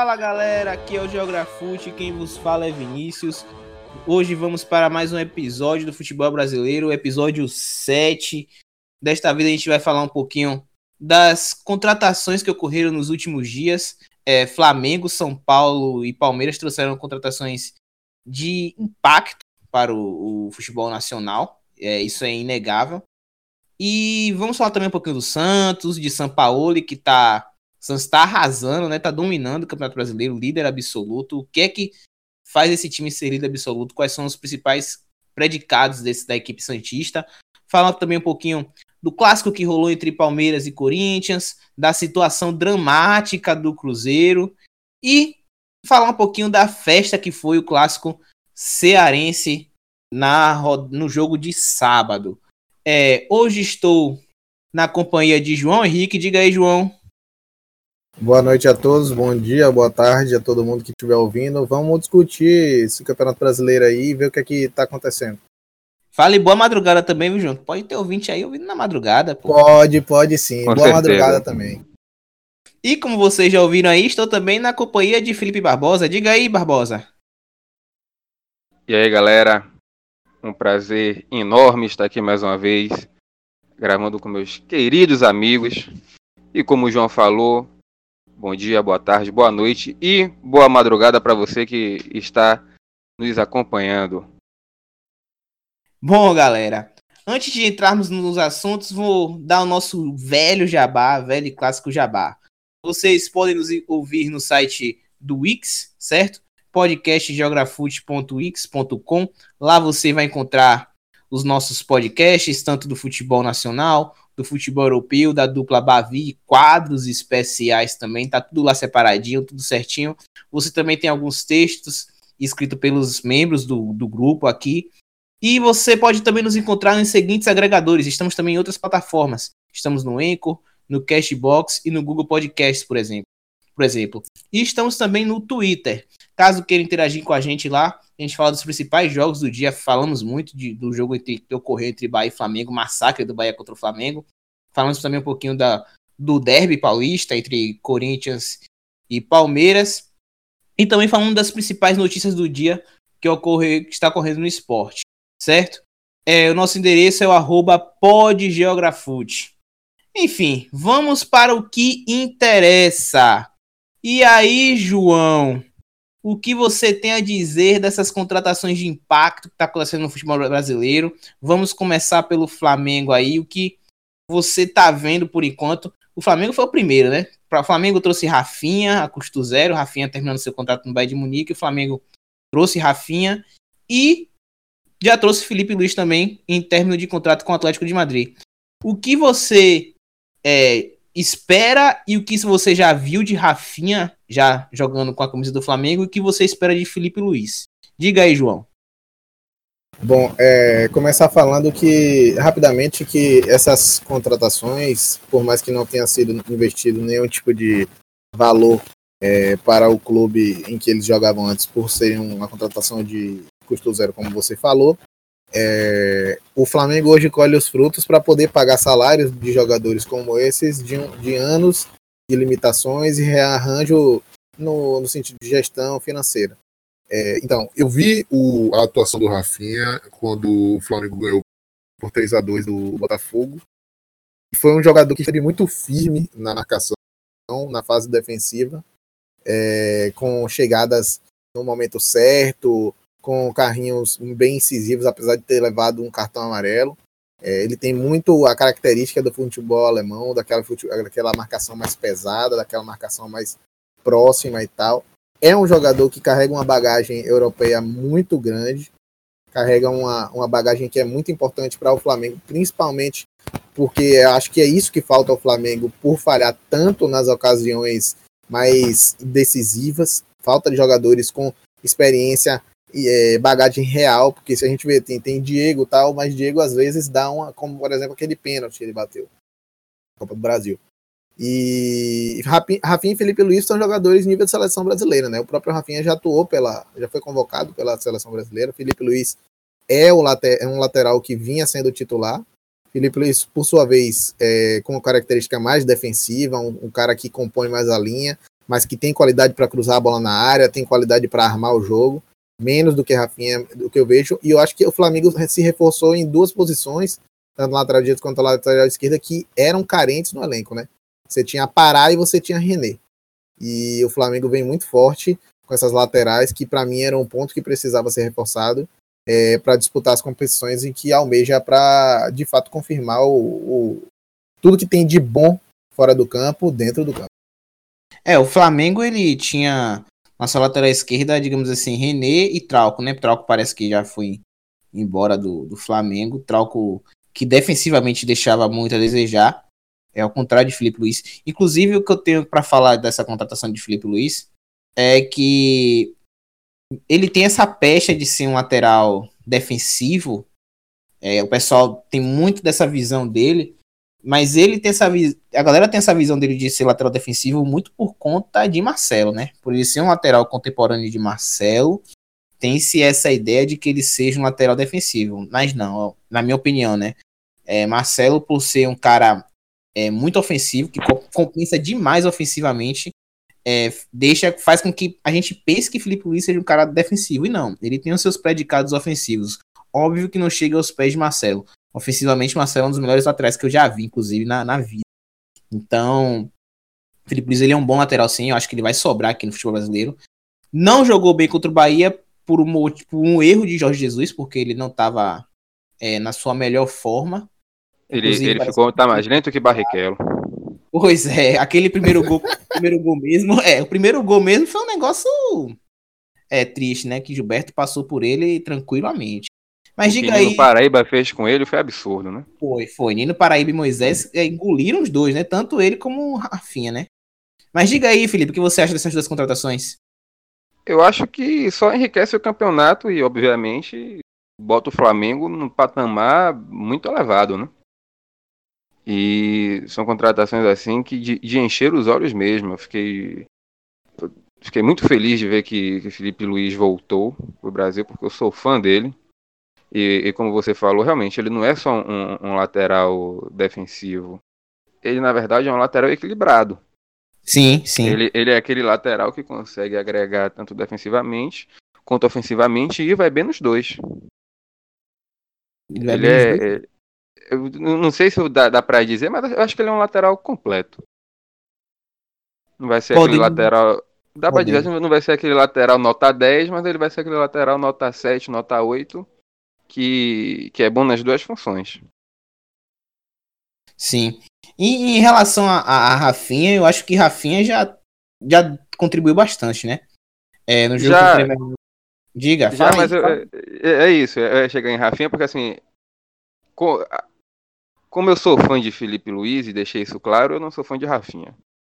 Fala galera, aqui é o Geografute, quem vos fala é Vinícius. Hoje vamos para mais um episódio do futebol brasileiro, episódio 7. Desta vez a gente vai falar um pouquinho das contratações que ocorreram nos últimos dias. É, Flamengo, São Paulo e Palmeiras trouxeram contratações de impacto para o, o futebol nacional. É, isso é inegável. E vamos falar também um pouquinho do Santos, de São Paulo, que está Santos está arrasando, né? Tá dominando o Campeonato Brasileiro, líder absoluto. O que é que faz esse time ser líder absoluto? Quais são os principais predicados desse, da equipe Santista? Falando também um pouquinho do clássico que rolou entre Palmeiras e Corinthians, da situação dramática do Cruzeiro e falar um pouquinho da festa que foi o clássico cearense na, no jogo de sábado. É, hoje estou na companhia de João Henrique. Diga aí, João. Boa noite a todos, bom dia, boa tarde a todo mundo que estiver ouvindo. Vamos discutir esse Campeonato Brasileiro aí e ver o que é que tá acontecendo. Fale boa madrugada também, viu, João? Pode ter ouvinte aí ouvindo na madrugada. Pô. Pode, pode sim. Com boa certeza. madrugada também. E como vocês já ouviram aí, estou também na companhia de Felipe Barbosa. Diga aí, Barbosa. E aí, galera? Um prazer enorme estar aqui mais uma vez, gravando com meus queridos amigos. E como o João falou, bom dia, boa tarde, boa noite e boa madrugada para você que está nos acompanhando. Bom, galera, antes de entrarmos nos assuntos, vou dar o nosso velho jabá, velho e clássico jabá. Vocês podem nos ouvir no site do Wix, certo? podcastgeografute.wix.com. Lá você vai encontrar os nossos podcasts, tanto do futebol nacional, do futebol europeu, da dupla Bavi, quadros especiais também, tá tudo lá separadinho, tudo certinho. Você também tem alguns textos escritos pelos membros do, do grupo aqui. E você pode também nos encontrar nos seguintes agregadores. Estamos também em outras plataformas. Estamos no Anchor, no Cashbox e no Google Podcasts, por exemplo. Por exemplo. E estamos também no Twitter. Caso queira interagir com a gente lá, a gente fala dos principais jogos do dia. Falamos muito de, do jogo entre, que ocorreu entre Bahia e Flamengo, massacre do Bahia contra o Flamengo. Falamos também um pouquinho da, do derby paulista entre Corinthians e Palmeiras. E também falando das principais notícias do dia que, ocorre, que está ocorrendo no esporte, certo? É, o nosso endereço é o arroba podgeografute. Enfim, vamos para o que interessa. E aí, João, o que você tem a dizer dessas contratações de impacto que está acontecendo no futebol brasileiro? Vamos começar pelo Flamengo aí. O que você está vendo por enquanto? O Flamengo foi o primeiro, né? O Flamengo trouxe Rafinha a custo zero, Rafinha terminando seu contrato no Bayern de Munique, o Flamengo trouxe Rafinha e já trouxe Felipe Luiz também em término de contrato com o Atlético de Madrid. O que você é, espera e o que você já viu de Rafinha já jogando com a camisa do Flamengo e o que você espera de Felipe Luiz. Diga aí, João. Bom, é, começar falando que rapidamente que essas contratações, por mais que não tenha sido investido nenhum tipo de valor é, para o clube em que eles jogavam antes, por ser uma contratação de custo zero, como você falou, é, o Flamengo hoje colhe os frutos para poder pagar salários de jogadores como esses de, de anos de limitações e rearranjo no, no sentido de gestão financeira. É, então, eu vi o, a atuação do Rafinha quando o Flamengo ganhou por 3 a 2 do Botafogo. Foi um jogador que esteve muito firme na marcação, na fase defensiva, é, com chegadas no momento certo, com carrinhos bem incisivos, apesar de ter levado um cartão amarelo. É, ele tem muito a característica do futebol alemão, daquela, daquela marcação mais pesada, daquela marcação mais próxima e tal. É um jogador que carrega uma bagagem europeia muito grande, carrega uma, uma bagagem que é muito importante para o Flamengo, principalmente porque acho que é isso que falta ao Flamengo por falhar tanto nas ocasiões mais decisivas. Falta de jogadores com experiência é, bagagem real, porque se a gente vê, tem, tem Diego tal, mas Diego às vezes dá uma, como por exemplo aquele pênalti que ele bateu Copa do Brasil. E Rafinha e Felipe Luiz são jogadores nível de seleção brasileira, né? O próprio Rafinha já atuou pela, já foi convocado pela seleção brasileira. Felipe Luiz é, o later, é um lateral que vinha sendo titular. Felipe Luiz, por sua vez, é, com uma característica mais defensiva, um, um cara que compõe mais a linha, mas que tem qualidade para cruzar a bola na área, tem qualidade para armar o jogo, menos do que Rafinha, do que eu vejo. E eu acho que o Flamengo se reforçou em duas posições, tanto lateral direito quanto lateral esquerda, que eram carentes no elenco, né? Você tinha Pará e você tinha René. E o Flamengo vem muito forte com essas laterais, que para mim era um ponto que precisava ser reforçado é, para disputar as competições em que almeja para de fato confirmar o, o, tudo que tem de bom fora do campo, dentro do campo. É, o Flamengo ele tinha na sua lateral esquerda, digamos assim, René e Trauco, né? Trauco parece que já foi embora do, do Flamengo. Trauco que defensivamente deixava muito a desejar. É ao contrário de Felipe Luiz. Inclusive, o que eu tenho para falar dessa contratação de Felipe Luiz é que ele tem essa pecha de ser um lateral defensivo. É, o pessoal tem muito dessa visão dele, mas ele tem essa a galera tem essa visão dele de ser lateral defensivo muito por conta de Marcelo, né? Por ele ser um lateral contemporâneo de Marcelo, tem-se essa ideia de que ele seja um lateral defensivo, mas não, na minha opinião, né? É, Marcelo, por ser um cara é, muito ofensivo, que compensa demais ofensivamente, é, deixa, faz com que a gente pense que Felipe Luiz seja um cara defensivo. E não, ele tem os seus predicados ofensivos. Óbvio que não chega aos pés de Marcelo. Ofensivamente, Marcelo é um dos melhores laterais que eu já vi, inclusive, na, na vida. Então, Felipe Luiz ele é um bom lateral, sim. Eu acho que ele vai sobrar aqui no futebol brasileiro. Não jogou bem contra o Bahia por um, tipo, um erro de Jorge Jesus, porque ele não estava é, na sua melhor forma. Ele, ele ficou tá mais lento que Barrichello. Pois é, aquele primeiro gol, primeiro gol mesmo, é, o primeiro gol mesmo foi um negócio é triste, né, que Gilberto passou por ele tranquilamente. Mas o diga aí. Nino Paraíba fez com ele foi absurdo, né? Foi, foi. Nino Paraíba e Moisés é, engoliram os dois, né? Tanto ele como o Rafinha, né? Mas diga aí, Felipe, o que você acha dessas duas contratações? Eu acho que só enriquece o campeonato e, obviamente, bota o Flamengo num patamar muito elevado, né? E são contratações assim que de, de encher os olhos mesmo. Eu fiquei fiquei muito feliz de ver que, que Felipe Luiz voltou pro Brasil, porque eu sou fã dele. E, e, como você falou, realmente ele não é só um, um, lateral defensivo. Ele, na verdade, é um lateral equilibrado. Sim, sim. Ele, ele é aquele lateral que consegue agregar tanto defensivamente quanto ofensivamente e vai bem nos dois. Ele, ele é, dois? Eu não sei se dá, dá pra dizer, mas eu acho que ele é um lateral completo. Não vai ser Pode... aquele lateral. Dá Pode. pra dizer não vai ser aquele lateral nota 10, mas ele vai ser aquele lateral nota 7, nota 8, que, que é bom nas duas funções. Sim. E em relação a, a, a Rafinha, eu acho que Rafinha já, já contribuiu bastante, né? É, no jogo já, Diga, já, mas eu, é, é, isso, é, é chegar em Rafinha, porque assim, como eu sou fã de Felipe Luiz e deixei isso claro, eu não sou fã de Rafinha.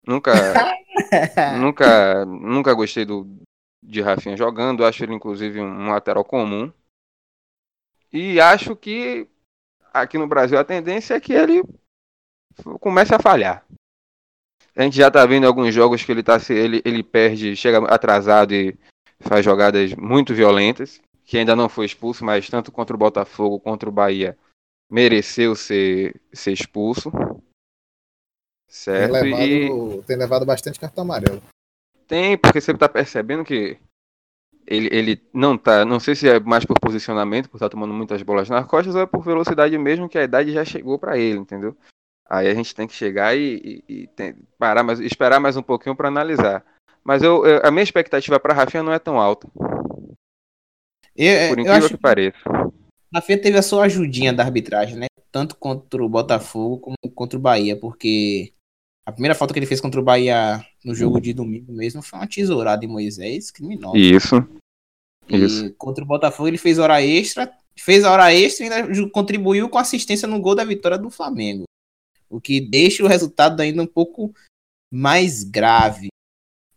Nunca, nunca, nunca gostei do, de Rafinha jogando. Acho ele inclusive um lateral comum. E acho que aqui no Brasil a tendência é que ele comece a falhar. A gente já está vendo alguns jogos que ele tá ele, ele perde, chega atrasado e faz jogadas muito violentas, que ainda não foi expulso, mas tanto contra o Botafogo, contra o Bahia, mereceu ser, ser expulso. Certo? Tem levado, e... tem levado bastante cartão amarelo. Tem, porque você está percebendo que ele, ele não tá. Não sei se é mais por posicionamento, por estar tá tomando muitas bolas nas costas, ou é por velocidade mesmo, que a idade já chegou para ele, entendeu? Aí a gente tem que chegar e, e, e tem, parar mais, esperar mais um pouquinho para analisar. Mas eu, eu, a minha expectativa para Rafinha não é tão alta. Eu, por incrível que pareça. Rafinha teve a sua ajudinha da arbitragem, né? Tanto contra o Botafogo como contra o Bahia, porque a primeira falta que ele fez contra o Bahia no jogo de domingo mesmo foi uma tesourada em Moisés, criminosa. Isso. E Isso. contra o Botafogo ele fez hora extra, fez a hora extra e ainda contribuiu com assistência no gol da vitória do Flamengo. O que deixa o resultado ainda um pouco mais grave.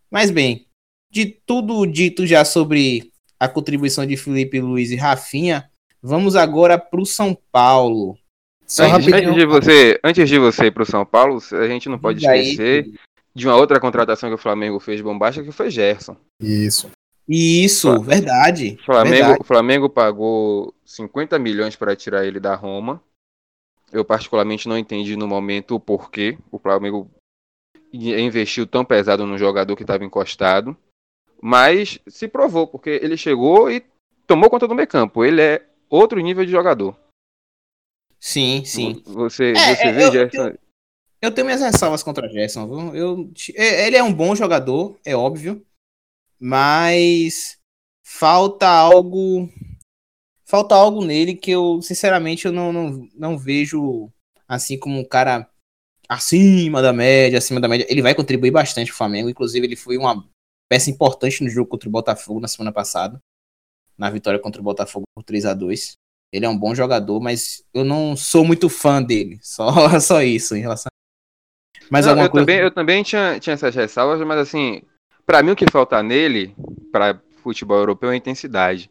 Mas bem, de tudo dito já sobre a contribuição de Felipe Luiz e Rafinha, Vamos agora para o São Paulo. Só antes, antes, de você, antes de você ir para o São Paulo, a gente não pode esquecer aí. de uma outra contratação que o Flamengo fez bombástica, que foi Gerson. Isso. Isso, verdade. Flamengo, verdade. O Flamengo pagou 50 milhões para tirar ele da Roma. Eu particularmente não entendi no momento o porquê. O Flamengo investiu tão pesado no jogador que estava encostado, mas se provou, porque ele chegou e tomou conta do meio campo. Ele é outro nível de jogador. Sim, sim. Você, é, você é, vê, eu, Gerson... eu, eu, tenho minhas ressalvas contra Gerson. Viu? Eu, é, ele é um bom jogador, é óbvio, mas falta algo falta algo nele que eu, sinceramente, eu não, não, não vejo assim como um cara acima da média, acima da média. Ele vai contribuir bastante pro Flamengo. Inclusive, ele foi uma peça importante no jogo contra o Botafogo na semana passada. Na vitória contra o Botafogo por 3 a 2 Ele é um bom jogador, mas eu não sou muito fã dele. Só, só isso em relação. Mas não, eu, coisa... também, eu também tinha, tinha essas ressalvas, mas assim, para mim o que falta nele, para futebol europeu, é intensidade.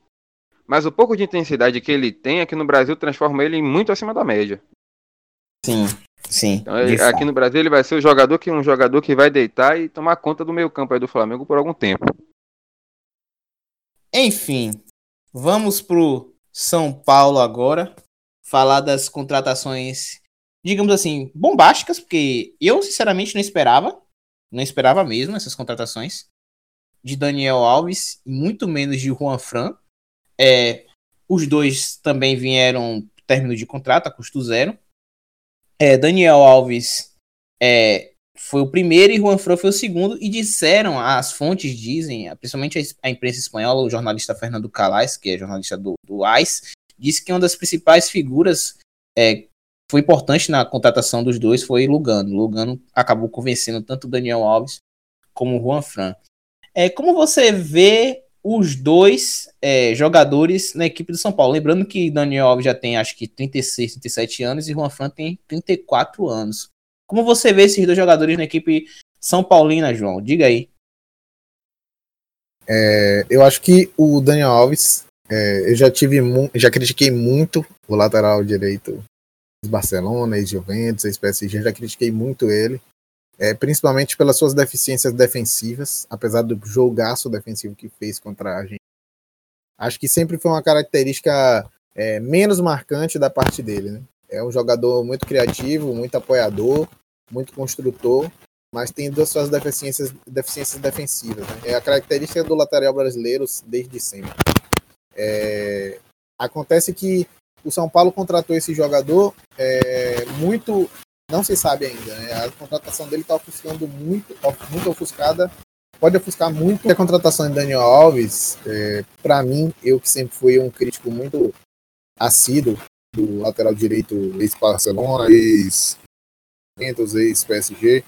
Mas o pouco de intensidade que ele tem aqui no Brasil transforma ele muito acima da média. Sim, sim. Então, ele, aqui no Brasil ele vai ser o jogador que um jogador que vai deitar e tomar conta do meio campo aí do Flamengo por algum tempo. Enfim, vamos pro São Paulo agora, falar das contratações, digamos assim, bombásticas, porque eu sinceramente não esperava, não esperava mesmo essas contratações de Daniel Alves, muito menos de Juan Fran. É, os dois também vieram término de contrato a custo zero. É, Daniel Alves é, foi o primeiro e Juan Fran foi o segundo, e disseram, as fontes dizem, principalmente a imprensa espanhola, o jornalista Fernando Calais, que é jornalista do, do AIS, disse que uma das principais figuras é, foi importante na contratação dos dois foi Lugano. Lugano acabou convencendo tanto Daniel Alves como Juan Fran. É, como você vê os dois é, jogadores na equipe do São Paulo. Lembrando que Daniel Alves já tem acho que 36, 37 anos e Juan Fran tem 34 anos. Como você vê esses dois jogadores na equipe São Paulina, João? Diga aí. É, eu acho que o Daniel Alves, é, eu já tive já critiquei muito o lateral direito dos Barcelona, ex-Juventus, ex-PSG, já critiquei muito ele é, principalmente pelas suas deficiências defensivas, apesar do jogaço defensivo que fez contra a gente. Acho que sempre foi uma característica é, menos marcante da parte dele. Né? É um jogador muito criativo, muito apoiador, muito construtor, mas tem duas suas deficiências, deficiências defensivas. Né? É a característica do lateral brasileiro desde sempre. É, acontece que o São Paulo contratou esse jogador é, muito não se sabe ainda. Né? A contratação dele está ofuscando muito, muito ofuscada. Pode ofuscar muito a contratação de Daniel Alves. É, Para mim, eu que sempre fui um crítico muito assíduo do lateral direito ex-Barcelona, ex-Ventus, ex-PSG.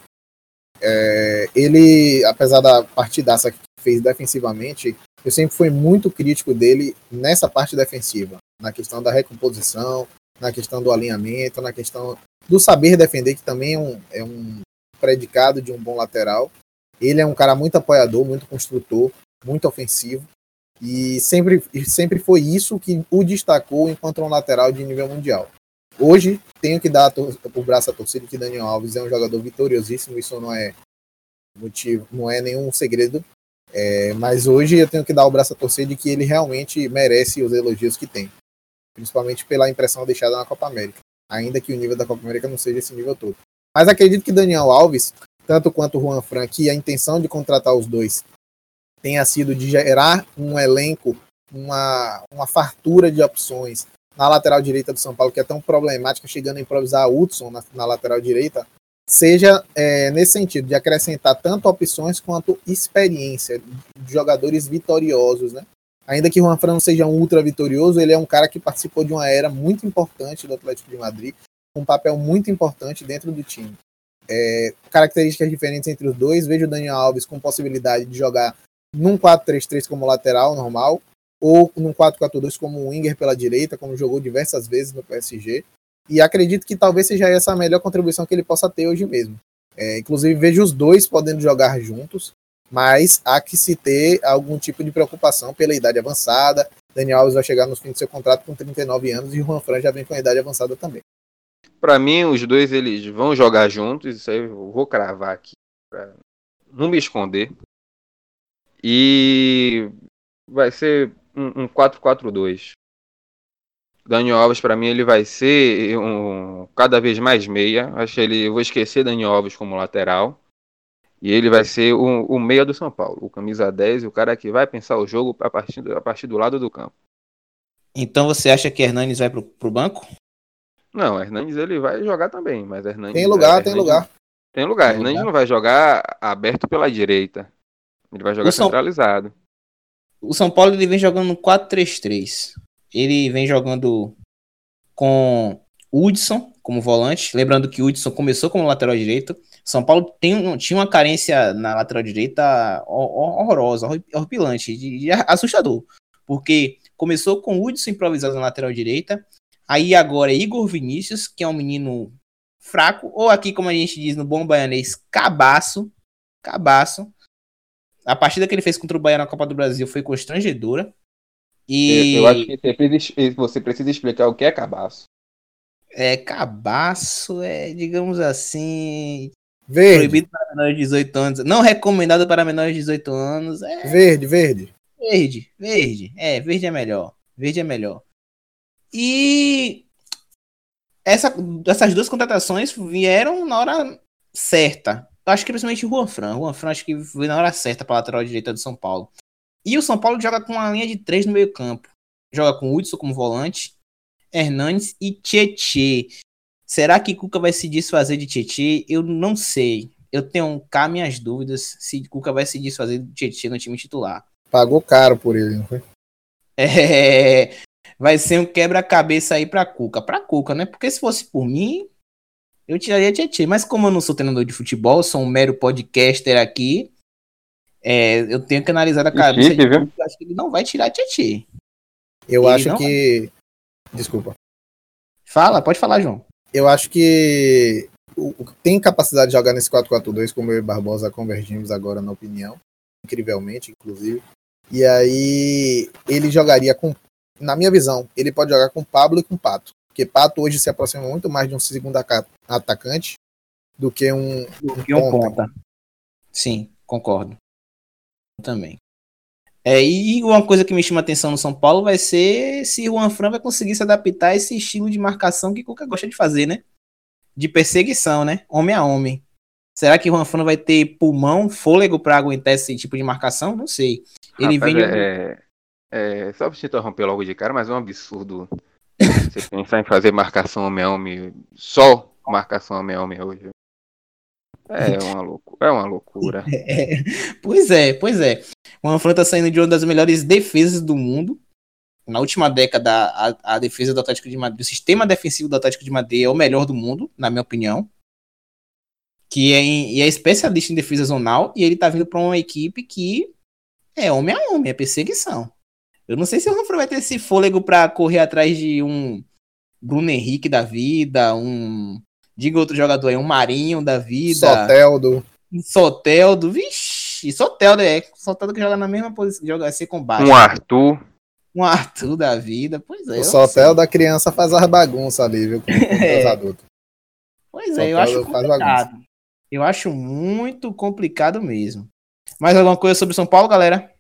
É, ele, apesar da partidaça que fez defensivamente, eu sempre fui muito crítico dele nessa parte defensiva, na questão da recomposição, na questão do alinhamento, na questão do saber defender, que também é um, é um predicado de um bom lateral. Ele é um cara muito apoiador, muito construtor, muito ofensivo. E sempre, sempre foi isso que o destacou enquanto um lateral de nível mundial. Hoje, tenho que dar o braço à torcida que Daniel Alves é um jogador vitoriosíssimo, isso não é motivo, não é nenhum segredo. É, mas hoje eu tenho que dar o braço à torcida de que ele realmente merece os elogios que tem, principalmente pela impressão deixada na Copa América ainda que o nível da Copa América não seja esse nível todo. Mas acredito que Daniel Alves, tanto quanto o Juan Fran, que a intenção de contratar os dois tenha sido de gerar um elenco, uma, uma fartura de opções na lateral direita do São Paulo, que é tão problemática, chegando a improvisar Hudson na, na lateral direita, seja é, nesse sentido, de acrescentar tanto opções quanto experiência de jogadores vitoriosos, né? Ainda que o Juan Fran seja um ultra vitorioso, ele é um cara que participou de uma era muito importante do Atlético de Madrid, um papel muito importante dentro do time. É, características diferentes entre os dois. Vejo o Daniel Alves com possibilidade de jogar num 4-3-3 como lateral normal, ou num 4-4-2 como winger pela direita, como jogou diversas vezes no PSG. E acredito que talvez seja essa a melhor contribuição que ele possa ter hoje mesmo. É, inclusive, vejo os dois podendo jogar juntos mas há que se ter algum tipo de preocupação pela idade avançada. Daniel Alves vai chegar no fim do seu contrato com 39 anos e o Juan Fran já vem com a idade avançada também. Para mim, os dois eles vão jogar juntos, isso aí eu vou cravar aqui para não me esconder. E vai ser um, 4-4-2. Daniel Alves, para mim, ele vai ser um, cada vez mais meia. Acho que ele, eu vou esquecer Daniel Alves como lateral E ele vai ser o, o meia do São Paulo, o camisa 10, o cara que vai pensar o jogo a partir, a partir do lado do campo. Então você acha que Hernanes vai pro, pro banco? Não, Hernandes ele vai jogar também, mas Hernandes. Tem lugar, tem lugar. Tem lugar. Tem Hernandes lugar. não vai jogar aberto pela direita. Ele vai jogar São... centralizado. O São Paulo ele vem jogando no 4-3-3. Ele vem jogando com Hudson como volante. Lembrando que Hudson começou como lateral direito. São Paulo tem, tinha uma carência na lateral direita horrorosa, horripilante, assustador. Porque começou com Hudson improvisado na lateral direita. Aí agora é Igor Vinícius, que é um menino fraco, ou aqui, como a gente diz no bom baianês, cabaço. Cabaço. A partida que ele fez contra o Bahia na Copa do Brasil foi constrangedora. E... Eu acho que você precisa explicar o que é cabaço. É, cabaço é, digamos assim. Verde. Proibido para menores de 18 anos. Não recomendado para menores de 18 anos. É... Verde, verde. Verde, verde. É, verde é melhor. Verde é melhor. E essa, essas duas contratações vieram na hora certa. Eu acho que principalmente o Juan Fran. O Juan Fran acho que veio na hora certa para lateral direita do São Paulo. E o São Paulo joga com uma linha de três no meio campo. Joga com o Hudson como volante, Hernandes e Tietê. Será que Cuca vai se desfazer de Tietê? Eu não sei. Eu tenho cá minhas dúvidas se Cuca vai se desfazer de Tietê no time titular. Pagou caro por ele, não foi? É, vai ser um quebra-cabeça aí pra Cuca. Pra Cuca, né? Porque se fosse por mim, eu tiraria Tietchan. Mas como eu não sou treinador de futebol, sou um mero podcaster aqui, é, eu tenho que analisar a cabeça Chique, de. Acho que ele não vai tirar Tietchan. Eu ele acho que... Vai. Desculpa. Fala, pode falar, João. Eu acho que tem capacidade de jogar nesse 4-4-2, como eu e Barbosa convergimos agora na opinião. Incrivelmente, inclusive. E aí ele jogaria com na minha visão, ele pode jogar com Pablo e com Pato. Porque Pato hoje se aproxima muito mais de um segundo atacante do que um, do que um ponta. ponta. Sim, concordo. Também. É, e uma coisa que me chama atenção no São Paulo vai ser se o Juan vai conseguir se adaptar a esse estilo de marcação que Cuca gosta de fazer, né? De perseguição, né? Homem a homem. Será que o Juan vai ter pulmão, fôlego para aguentar esse tipo de marcação? Não sei. Ele Rapaz, vem. É, é, só pra te interromper logo de cara, mas é um absurdo você pensar em fazer marcação homem a homem, só marcação homem a homem hoje. É uma loucura. É uma loucura. É, pois é, pois é. O Anfran tá saindo de uma das melhores defesas do mundo. Na última década, a, a defesa do Atlético de Madrid, o sistema defensivo do Atlético de Madrid é o melhor do mundo, na minha opinião. Que é, em, e é especialista em defesa zonal, e ele tá vindo para uma equipe que é homem a homem, é perseguição. Eu não sei se o Humphrey vai ter esse fôlego para correr atrás de um Bruno Henrique da vida, um. Diga outro jogador aí, um Marinho da vida. Soteldo. Um Soteldo. Vixe, Soteldo é. Soteldo que joga na mesma posição, joga assim combate. Um Arthur. Um Arthur da vida. Pois é. O Soteldo da criança faz as bagunças ali, viu? Com, é. os adultos. Pois é, eu acho complicado. Eu acho muito complicado mesmo. Mais alguma coisa sobre São Paulo, galera?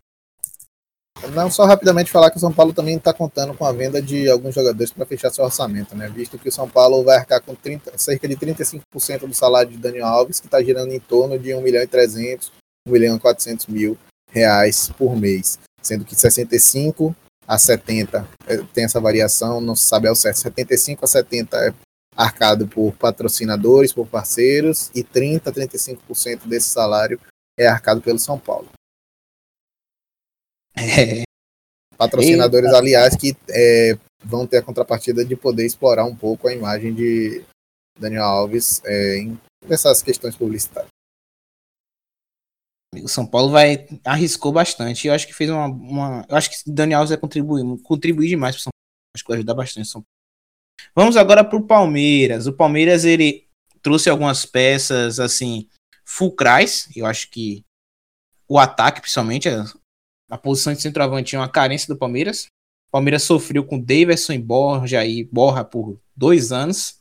Não, só rapidamente falar que o São Paulo também está contando com a venda de alguns jogadores para fechar seu orçamento, né? Visto que o São Paulo vai arcar com 30, cerca de 35% do salário de Daniel Alves, que está girando em torno de 1 milhão e 300, 1 milhão e 400 mil reais por mês. Sendo que 65 a 70 é, tem essa variação, não se sabe ao certo. 75 a 70 é arcado por patrocinadores, por parceiros, e 30 a 35% desse salário é arcado pelo São Paulo. É. Patrocinadores, Eita. aliás, que é, vão ter a contrapartida de poder explorar um pouco a imagem de Daniel Alves é, em essas questões publicitárias. O São Paulo vai arriscou bastante. Eu acho que fez uma, uma eu acho que Daniel Alves vai contribuir, contribuir demais para São Paulo. Acho que vai ajudar bastante o São Paulo. Vamos agora para o Palmeiras. O Palmeiras ele trouxe algumas peças assim fulcrais. Eu acho que o ataque, principalmente, a posição de centroavante é uma carência do Palmeiras. O Palmeiras sofreu com Davidson e Borja e Borra por dois anos.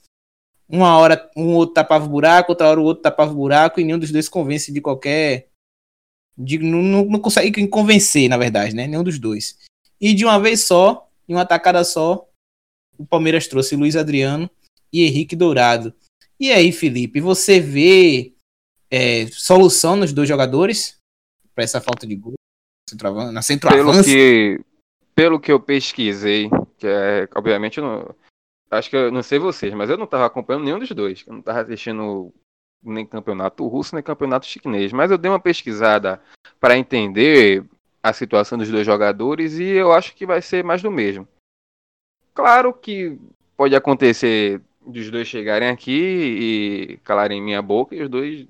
Uma hora um outro tapava o buraco, outra hora o outro tapava o buraco e nenhum dos dois convence de qualquer. De, não, não, não consegue convencer, na verdade, né? Nenhum dos dois. E de uma vez só, em uma tacada só, o Palmeiras trouxe Luiz Adriano e Henrique Dourado. E aí, Felipe, você vê é, solução nos dois jogadores para essa falta de gol na centroavância? Pelo que, pelo que eu pesquisei, que é, obviamente, eu não, acho que eu não sei vocês, mas eu não estava acompanhando nenhum dos dois. Eu não estava assistindo nem campeonato russo, nem campeonato chinês. Mas eu dei uma pesquisada para entender a situação dos dois jogadores e eu acho que vai ser mais do mesmo. Claro que pode acontecer dos dois chegarem aqui e calarem minha boca e os dois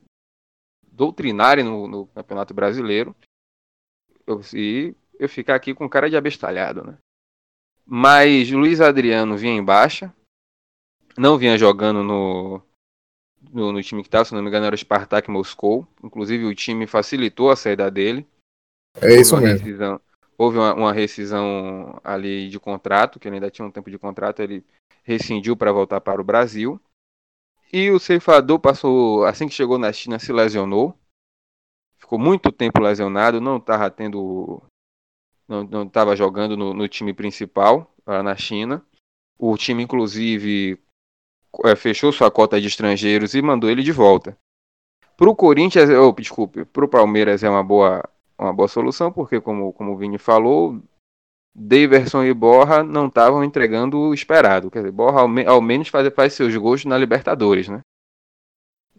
doutrinarem no, no Campeonato Brasileiro eu, e eu ficar aqui com cara de abestalhado, né? Mas Luiz Adriano vinha em baixa, não vinha jogando no, no, no time que estava, se não me engano era o Spartak Moscou, inclusive o time facilitou a saída dele. É isso mesmo. Rescisão, houve uma, uma, rescisão ali de contrato, que ele ainda tinha um tempo de contrato, ele rescindiu para voltar para o Brasil. E o ceifador passou, assim que chegou na China, se lesionou. Ficou muito tempo lesionado, não estava tendo. Não estava jogando no, no, time principal lá na China. O time, inclusive, é, fechou sua cota de estrangeiros e mandou ele de volta. Para o Corinthians, oh, desculpe, para o Palmeiras é uma boa, uma boa solução, porque, como, como o Vini falou, Daverson e Borra não estavam entregando o esperado. Quer dizer, Borra ao, me, ao menos faz, faz, seus gols na Libertadores, né?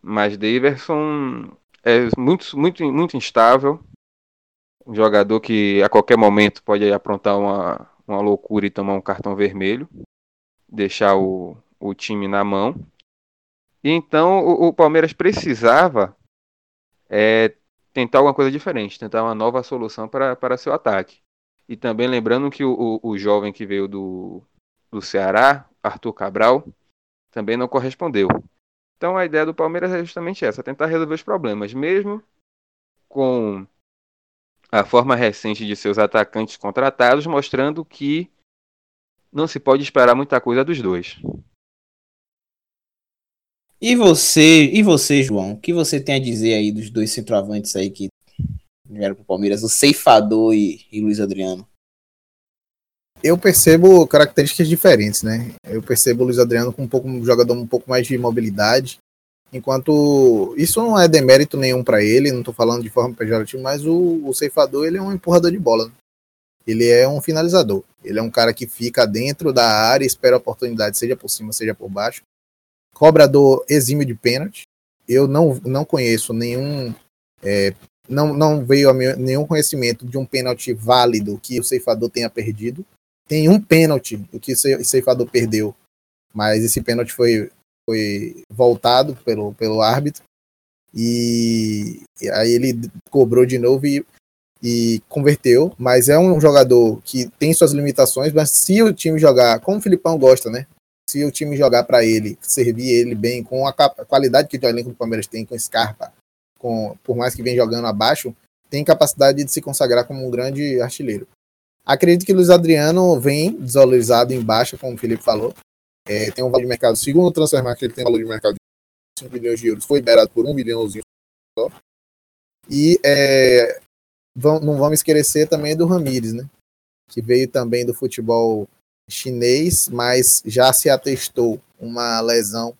Mas Daverson é muito, muito, muito instável. Um jogador que a qualquer momento pode aprontar uma, uma loucura e tomar um cartão vermelho. Deixar o, o time na mão. E então o, o Palmeiras precisava é, tentar alguma coisa diferente, tentar uma nova solução para, para seu ataque. E também lembrando que o, o, o jovem que veio do, do Ceará, Arthur Cabral, também não correspondeu. Então a ideia do Palmeiras é justamente essa, tentar resolver os problemas, mesmo com a forma recente de seus atacantes contratados, mostrando que não se pode esperar muita coisa dos dois. E você, e você, João, o que você tem a dizer aí dos dois centroavantes aí que vieram para o Palmeiras, o Ceifador e, e Luiz Adriano? Eu percebo características diferentes, né? Eu percebo o Luiz Adriano com um, pouco, um jogador um pouco mais de mobilidade, enquanto isso não é demérito nenhum para ele, não estou falando de forma pejorativa, mas o, o Ceifador ele é um empurrador de bola. Né? Ele é um finalizador. Ele é um cara que fica dentro da área, espera a oportunidade, seja por cima, seja por baixo. Cobrador exímio de pênalti. Eu não, não conheço nenhum é, não, não veio a meu, nenhum conhecimento de um pênalti válido que o ceifador tenha perdido. Tem um pênalti que o ceifador perdeu, mas esse pênalti foi, foi voltado pelo, pelo árbitro. E, e aí ele cobrou de novo e, e converteu. Mas é um jogador que tem suas limitações, mas se o time jogar, como o Filipão gosta, né? Se o time jogar para ele, servir ele bem, com a, qualidade que o elenco do Palmeiras tem, com Scarpa, com, por mais que venha jogando abaixo, tem capacidade de se consagrar como um grande artilheiro. Acredito que Luiz Adriano vem desvalorizado em baixa, como o Felipe falou. É, tem um valor de mercado, segundo o Transfermarkt, ele tem um valor de mercado de 5 milhões de euros, foi liberado por um milhãozinho só. E é, vão, não vamos esquecer também do Ramires, né? Que veio também do futebol chinês, mas já se atestou uma lesão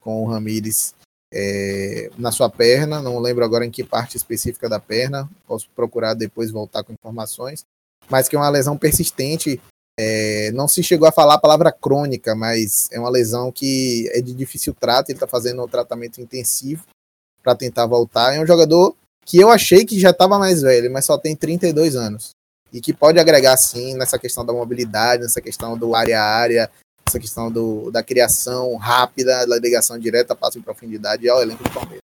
com o Ramires é, na sua perna, não lembro agora em que parte específica da perna, posso procurar depois voltar com informações, mas que é uma lesão persistente. É, não se chegou a falar a palavra crônica, mas é uma lesão que é de difícil trato. Ele está fazendo um tratamento intensivo para tentar voltar. É um jogador que eu achei que já estava mais velho, mas só tem 32 anos. E que pode agregar, sim, nessa questão da mobilidade, nessa questão do área a área, essa questão do, da criação rápida, da ligação direta, passo em profundidade ao elenco do Palmeiras.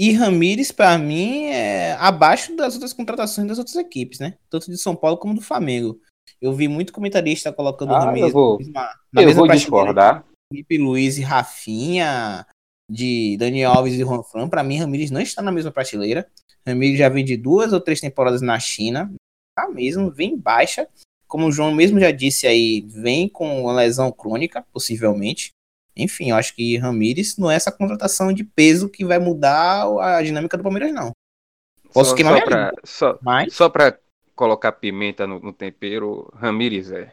E Ramires, para mim, é abaixo das outras contratações das outras equipes, né? Tanto de São Paulo como do Flamengo. Eu vi muito comentarista colocando ah, Ramires eu vou, na, na eu vou discordar. Felipe Luiz e Rafinha, de Daniel Alves e Juan Fran. Para mim, Ramires não está na mesma prateleira. Ramires já vem de duas ou três temporadas na China. Tá mesmo, vem baixa como o João mesmo já disse aí, vem com uma lesão crônica, possivelmente. Enfim, eu acho que Ramires não é essa contratação de peso que vai mudar a dinâmica do Palmeiras, não. Posso só, queimar só pra, só, Mas... só pra colocar pimenta no, no tempero, Ramires é.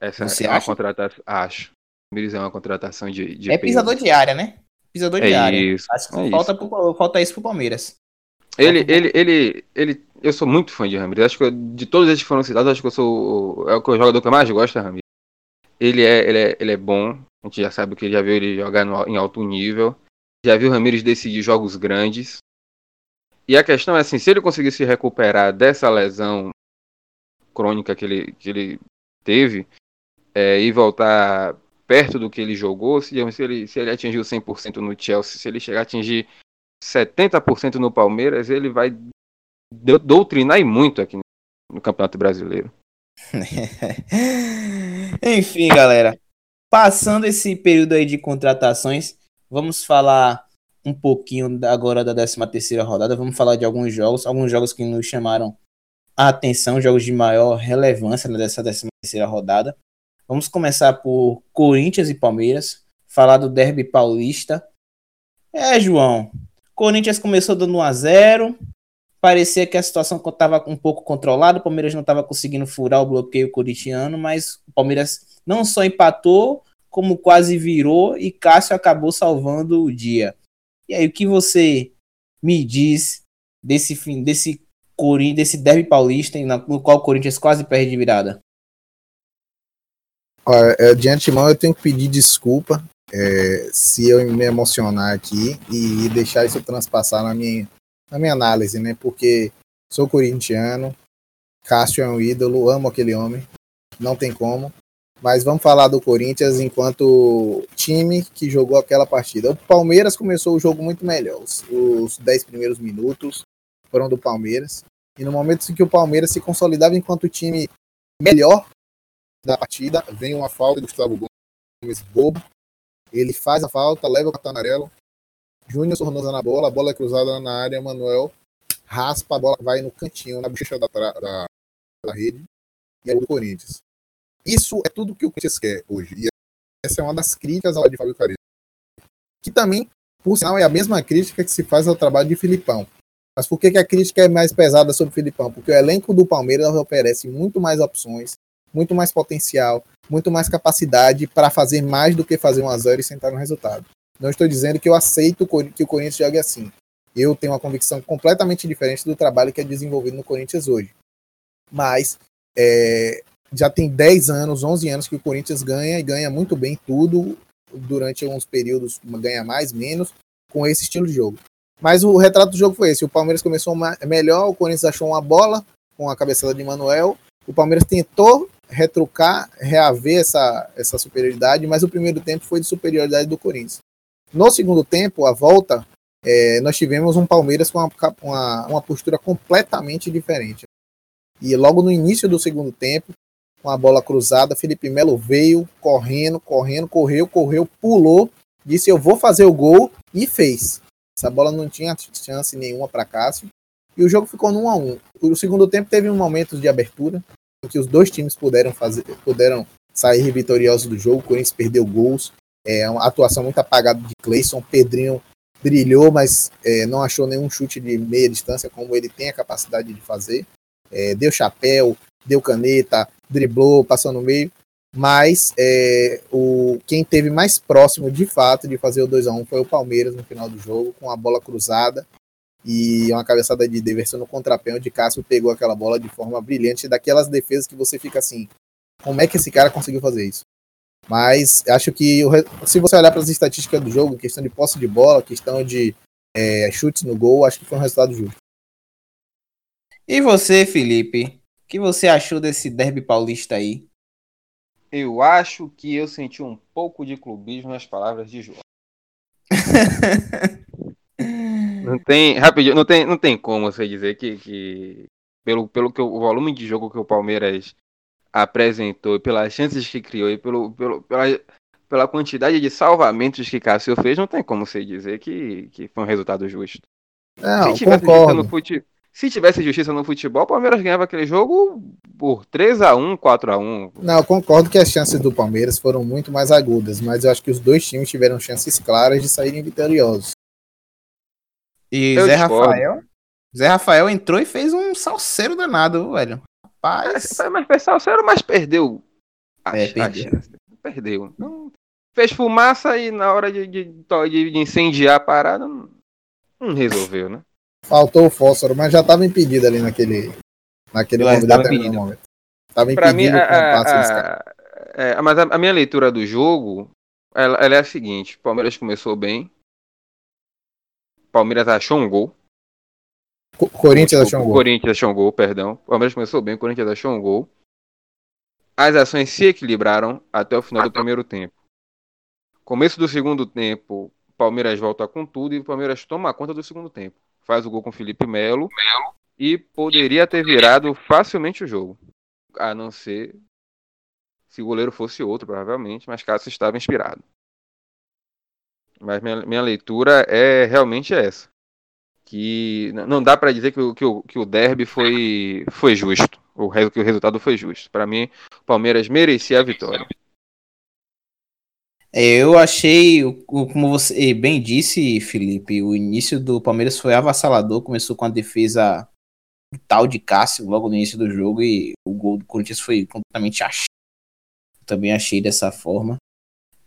Essa Você é acha? uma contratação. Acho. Ramires é uma contratação de, de É pisador de área, né? pisador de É área. isso, é falta, pro- falta isso pro Palmeiras. Ele, ele, ele, ele, eu sou muito fã de Ramires. Acho que eu- de todos esses que foram citados, acho que eu sou o, é o que o jogador que eu mais gosto, é Ramires. Ele é, ele é, ele é bom. A gente já sabe que ele já viu ele jogar no- em alto nível. Já viu o Ramires decidir jogos grandes. E a questão é assim, se ele conseguir se recuperar dessa lesão crônica que ele, que ele teve é, e voltar perto do que ele jogou, se, se ele, se ele atingiu 100% no Chelsea, se ele chegar a atingir 70% no Palmeiras, ele vai do- doutrinar e muito aqui no Campeonato Brasileiro. Enfim, galera. Passando esse período aí de contratações, vamos falar um pouquinho agora da 13 terceira rodada. Vamos falar de alguns jogos, alguns jogos que nos chamaram a atenção, jogos de maior relevância nessa 13 terceira rodada. Vamos começar por Corinthians e Palmeiras, falar do Derby Paulista. É, João, Corinthians começou dando 1 a 0, parecia que a situação estava um pouco controlada, o Palmeiras não estava conseguindo furar o bloqueio corintiano, mas o Palmeiras não só empatou, como quase virou e Cássio acabou salvando o dia. E aí, o que você me diz desse fim, desse Corinthians, desse derby paulista, no qual o Corinthians quase perde de virada? Olha, é, de antemão eu tenho que pedir desculpa é, se eu me emocionar aqui e deixar isso transpassar na minha, na minha análise, né? Porque sou corintiano, Cássio é um ídolo, amo aquele homem, não tem como. Mas vamos falar do Corinthians enquanto time que jogou aquela partida. O Palmeiras começou o jogo muito melhor. Os, os 10 primeiros minutos foram do Palmeiras. E no momento em que o Palmeiras se consolidava enquanto time melhor da partida, vem uma falta do Gustavo Gomes bobo. Ele faz a falta, leva o cartão amarelo. Júnior Sornosa na bola, a bola é cruzada na área, Manuel raspa, a bola vai no cantinho, na bochecha da, da, da rede, e é o Corinthians. Isso é tudo que o Corinthians quer hoje. E essa é uma das críticas ao de Fábio Carilho. Que também, por sinal, é a mesma crítica que se faz ao trabalho de Filipão. Mas por que, que a crítica é mais pesada sobre o Filipão? Porque o elenco do Palmeiras oferece muito mais opções, muito mais potencial, muito mais capacidade para fazer mais do que fazer um a zero e sentar no resultado. Não estou dizendo que eu aceito que o Corinthians jogue assim. Eu tenho uma convicção completamente diferente do trabalho que é desenvolvido no Corinthians hoje. Mas é, já tem 10 anos, 11 anos que o Corinthians ganha e ganha muito bem tudo. Durante alguns períodos ganha mais, menos, com esse estilo de jogo. Mas o retrato do jogo foi esse. O Palmeiras começou melhor, o Corinthians achou uma bola com a cabeçada de Manuel. O Palmeiras tentou retrucar, reaver essa, essa superioridade, mas o primeiro tempo foi de superioridade do Corinthians. No segundo tempo, a volta, é, nós tivemos um Palmeiras com uma, uma, uma, postura completamente diferente. E logo no início do segundo tempo, com a bola cruzada, Felipe Melo veio correndo, correndo, correu, correu, pulou, disse eu vou fazer o gol e fez. Essa bola não tinha chance nenhuma para Cássio. E o jogo ficou 1 a 1. O segundo tempo teve um momentos de abertura em que os dois times puderam fazer, puderam sair vitoriosos do jogo. O Corinthians perdeu gols, é uma atuação muito apagada de Cleison, Pedrinho brilhou, mas é, não achou nenhum chute de meia distância como ele tem a capacidade de fazer. É, deu chapéu, deu caneta, driblou, passou no meio. Mas é, o, quem teve mais próximo de fato de fazer o 2 a 1 foi o Palmeiras no final do jogo, com a bola cruzada e uma cabeçada de Deverson no contrapé, onde Cássio pegou aquela bola de forma brilhante, daquelas defesas que você fica assim, como é que esse cara conseguiu fazer isso? Mas acho que se você olhar para as estatísticas do jogo, questão de posse de bola, questão de é, chutes no gol, acho que foi um resultado justo. E você, Felipe? O que você achou desse derby paulista aí? Eu acho que eu senti um pouco de clubismo nas palavras de João. não tem, rapidinho, não tem, não tem como você dizer que, que pelo, pelo que o volume de jogo que o Palmeiras apresentou, pelas chances que criou e pelo, pelo, pela, pela quantidade de salvamentos que Cássio fez, não tem como você dizer que, que foi um resultado justo. Não, se, tivesse concordo. fute, se tivesse justiça no futebol, o Palmeiras ganhava aquele jogo por 3 a 1 4 a 1 Não, eu concordo que as chances do Palmeiras foram muito mais agudas, mas eu acho que os dois times tiveram chances claras de saírem vitoriosos. E Eu Zé discordo. Rafael? Zé Rafael entrou e fez um salseiro danado, velho. Rapaz. Mas, mas pessoal, sério, mas perdeu. A, É, a perdeu. chance. Perdeu. Não, fez fumaça e na hora de, de, de incendiar a parada não, não, resolveu, né? Faltou o fósforo, mas já estava impedido ali naquele, naquele momento. Impedido. Momento. Tava impedido mim, a, a, a, é, mas a, minha leitura do jogo ela, ela é a seguinte: Palmeiras começou bem, Palmeiras achou um gol. Corinthians achou um gol. Corinthians achou um gol, perdão. Palmeiras começou bem, Corinthians achou um gol. As ações se equilibraram até o final do primeiro tempo. Começo do segundo tempo, Palmeiras volta com tudo e o Palmeiras toma conta do segundo tempo. Faz o gol com Felipe Melo e poderia ter virado facilmente o jogo. A não ser se o goleiro fosse outro, provavelmente, mas Cássio estava inspirado. Mas minha, minha leitura é realmente essa. Que não dá para dizer que o, que, o, que o derby foi, foi justo. O, que o resultado foi justo. Para mim, o Palmeiras merecia a vitória. Eu achei, como você bem disse, Felipe, o início do Palmeiras foi avassalador, começou com a defesa tal de Cássio logo no início do jogo e o gol do Corinthians foi completamente achado. Também achei dessa forma.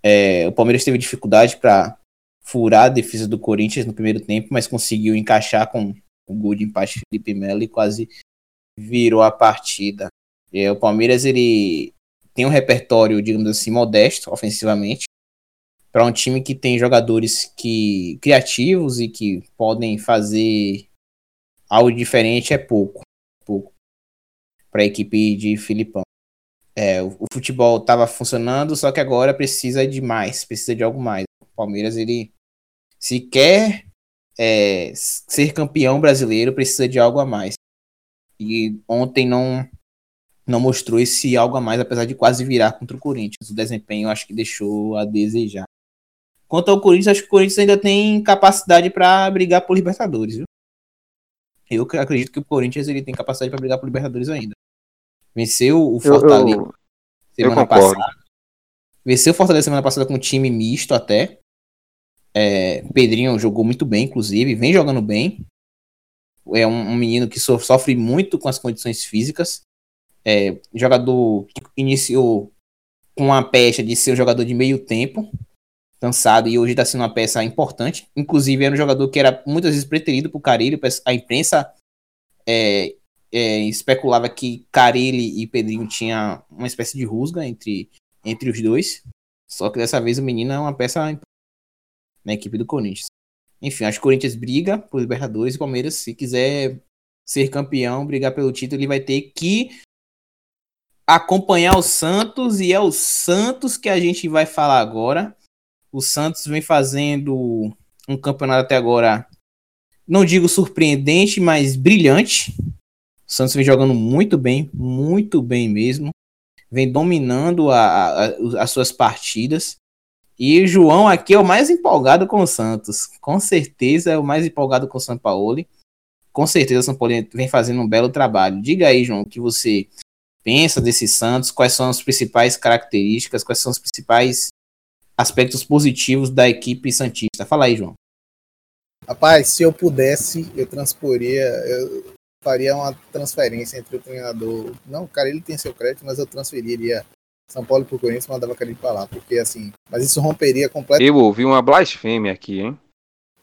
É, o Palmeiras teve dificuldade para furar a defesa do Corinthians no primeiro tempo, mas conseguiu encaixar com o gol de empate Felipe Melo e quase virou a partida. É, o Palmeiras ele tem um repertório, digamos assim, modesto ofensivamente, para um time que tem jogadores que criativos e que podem fazer algo diferente é pouco, pouco para a equipe de Filipão. É, o, o, futebol estava funcionando, só que agora precisa de mais, precisa de algo mais. O Palmeiras ele se quer é, ser campeão brasileiro precisa de algo a mais. E ontem não não mostrou esse algo a mais, apesar de quase virar contra o Corinthians. O desempenho acho que deixou a desejar. Quanto ao Corinthians, acho que o Corinthians ainda tem capacidade para brigar por Libertadores, viu? Eu acredito que o Corinthians ele tem capacidade para brigar por Libertadores ainda. Venceu o Fortaleza eu, eu, semana eu passada. Venceu o Fortaleza semana passada com um time misto até. É, Pedrinho jogou muito bem, inclusive, vem jogando bem. É um, um menino que so, sofre muito com as condições físicas. É, jogador que iniciou com a pecha de ser um jogador de meio tempo, cansado e hoje está sendo uma peça importante. Inclusive, era um jogador que era muitas vezes preterido por Carilho. A imprensa é, é, especulava que Carilli e Pedrinho tinha uma espécie de rusga entre, entre os dois. Só que dessa vez o menino é uma peça na equipe do Corinthians. Enfim, acho que o Corinthians briga por Libertadores e o Palmeiras, se quiser ser campeão, brigar pelo título, ele vai ter que acompanhar o Santos e é o Santos que a gente vai falar agora. O Santos vem fazendo um campeonato até agora, não digo surpreendente, mas brilhante. O Santos vem jogando muito bem, muito bem mesmo. Vem dominando a, a, as suas partidas. E o João aqui é o mais empolgado com o Santos. Com certeza é o mais empolgado com o São Paulo. Com certeza o São Paulo vem fazendo um belo trabalho. Diga aí, João, o que você pensa desse Santos, quais são as principais características, quais são os principais aspectos positivos da equipe Santista. Fala aí, João. Rapaz, se eu pudesse, eu transporia, eu faria uma transferência entre o treinador. Não, cara, ele tem seu crédito, mas eu transferiria São Paulo pro Corinthians mandava Carilho pra lá, porque assim, mas isso romperia completamente. Eu ouvi uma blasfêmia aqui, hein?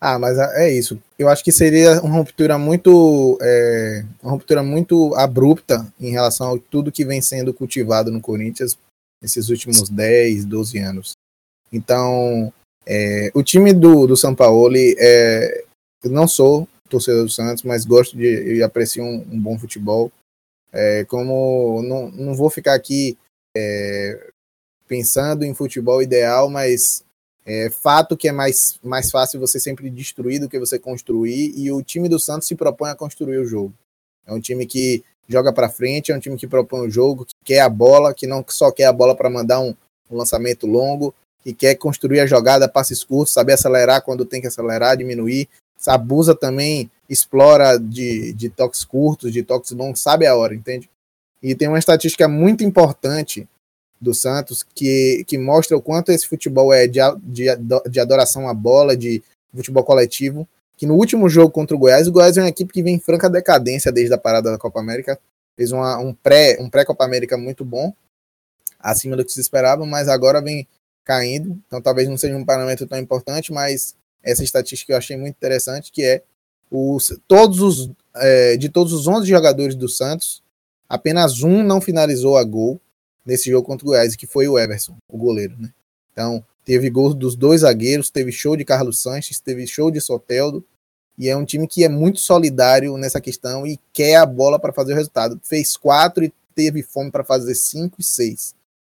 Ah, mas é isso. Eu acho que seria uma ruptura muito, é, uma ruptura muito abrupta em relação a tudo que vem sendo cultivado no Corinthians nesses últimos 10, 12 anos. Então, é, o time do, do São Paulo, é, eu não sou torcedor do Santos, mas gosto de e aprecio um, um bom futebol. É, como não, não vou ficar aqui é, pensando em futebol ideal, mas é fato que é mais, mais fácil você sempre destruir do que você construir, e o time do Santos se propõe a construir o jogo. É um time que joga para frente, é um time que propõe o jogo, que quer a bola, que não só quer a bola para mandar um, um lançamento longo, que quer construir a jogada, passes curtos, saber acelerar quando tem que acelerar, diminuir. Abusa também, explora de, de toques curtos, de toques longos, sabe a hora, entende? E tem uma estatística muito importante do Santos que, que mostra o quanto esse futebol é de, de, de adoração à bola, de futebol coletivo. Que no último jogo contra o Goiás, o Goiás é uma equipe que vem em franca decadência desde a parada da Copa América. Fez uma, um pré-Copa um pré América muito bom, acima do que se esperava, mas agora vem caindo, então talvez não seja um parâmetro tão importante, mas essa estatística eu achei muito interessante, que é os, todos os, é, de todos os 11 jogadores do Santos, apenas um não finalizou a gol nesse jogo contra o Goiás, que foi o Everson, o goleiro, né? Então, teve gol dos dois zagueiros, teve show de Carlos Sanches, teve show de Soteldo, e é um time que é muito solidário nessa questão e quer a bola para fazer o resultado. Fez quatro e teve fome para fazer cinco e seis.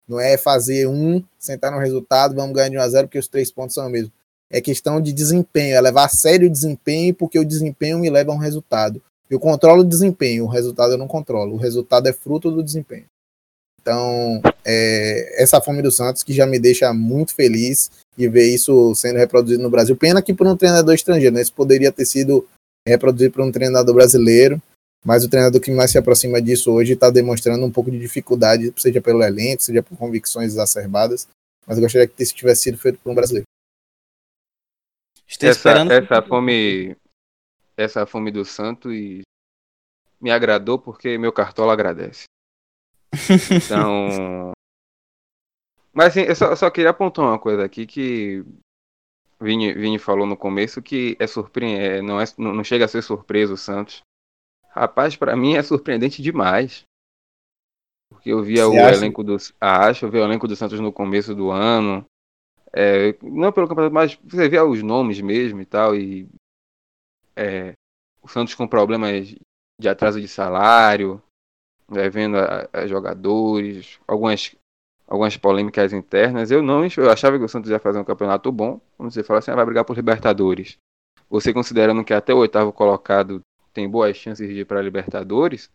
Não é fazer um, sentar no resultado, vamos ganhar de 1 a 0 porque os três pontos são o mesmo. É questão de desempenho, é levar a sério o desempenho, porque o desempenho me leva a um resultado. Eu controlo o desempenho, o resultado eu não controlo. O resultado é fruto do desempenho. Então, é, essa fome do Santos que já me deixa muito feliz de ver isso sendo reproduzido no Brasil. Pena que por um treinador estrangeiro, né? Isso poderia ter sido reproduzido por um treinador brasileiro, mas o treinador que mais se aproxima disso hoje está demonstrando um pouco de dificuldade, seja pelo elenco, seja por convicções exacerbadas. Mas eu gostaria que isso tivesse sido feito por um brasileiro. Estou essa, esperando... essa fome essa fome do santo e me agradou porque meu cartola agradece. Então. Mas assim, eu só, eu só, queria apontar uma coisa aqui que Vini, Vini falou no começo que é surpreendente, é, não, é, não chega a ser surpresa o Santos. Rapaz, para mim é surpreendente demais. Porque eu via Você o acha? elenco do. Acho, eu vi o elenco do Santos no começo do ano. É, não pelo campeonato, mas você vê os nomes mesmo e tal. E é, o Santos com problemas de atraso de salário, né, vendo a, a jogadores, algumas, algumas polêmicas internas. Eu não eu achava que o Santos ia fazer um campeonato bom. Quando você fala assim, ah, vai brigar por Libertadores. Você considerando que até o oitavo colocado tem boas chances de ir para Libertadores,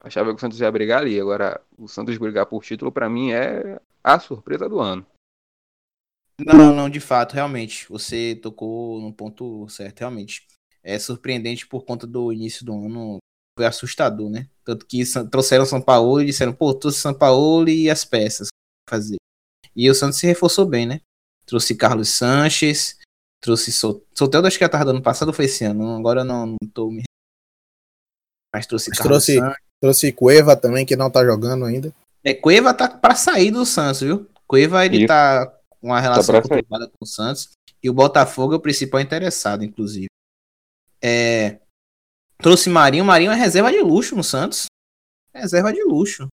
achava que o Santos ia brigar ali. Agora, o Santos brigar por título, para mim, é a surpresa do ano. Não, não, de fato, realmente. Você tocou no ponto certo, realmente é surpreendente por conta do início do ano. Foi assustador, né? Tanto que trouxeram São Paulo e disseram, pô, trouxe São Paulo e as peças fazer. E o Santos se reforçou bem, né? Trouxe Carlos Sanches, trouxe Sol... Soteldo, acho que já tava do ano passado foi esse ano, agora não, não tô me. Mas trouxe Mas Carlos trouxe, Sanches. trouxe Cueva também, que não tá jogando ainda. É, Cueva tá para sair do Santos, viu? Cueva ele Isso. tá com uma tá relação tá conturbada com o Santos. E o Botafogo é o principal interessado, inclusive. É, trouxe Marinho. Marinho é reserva de luxo no Santos. Reserva de luxo.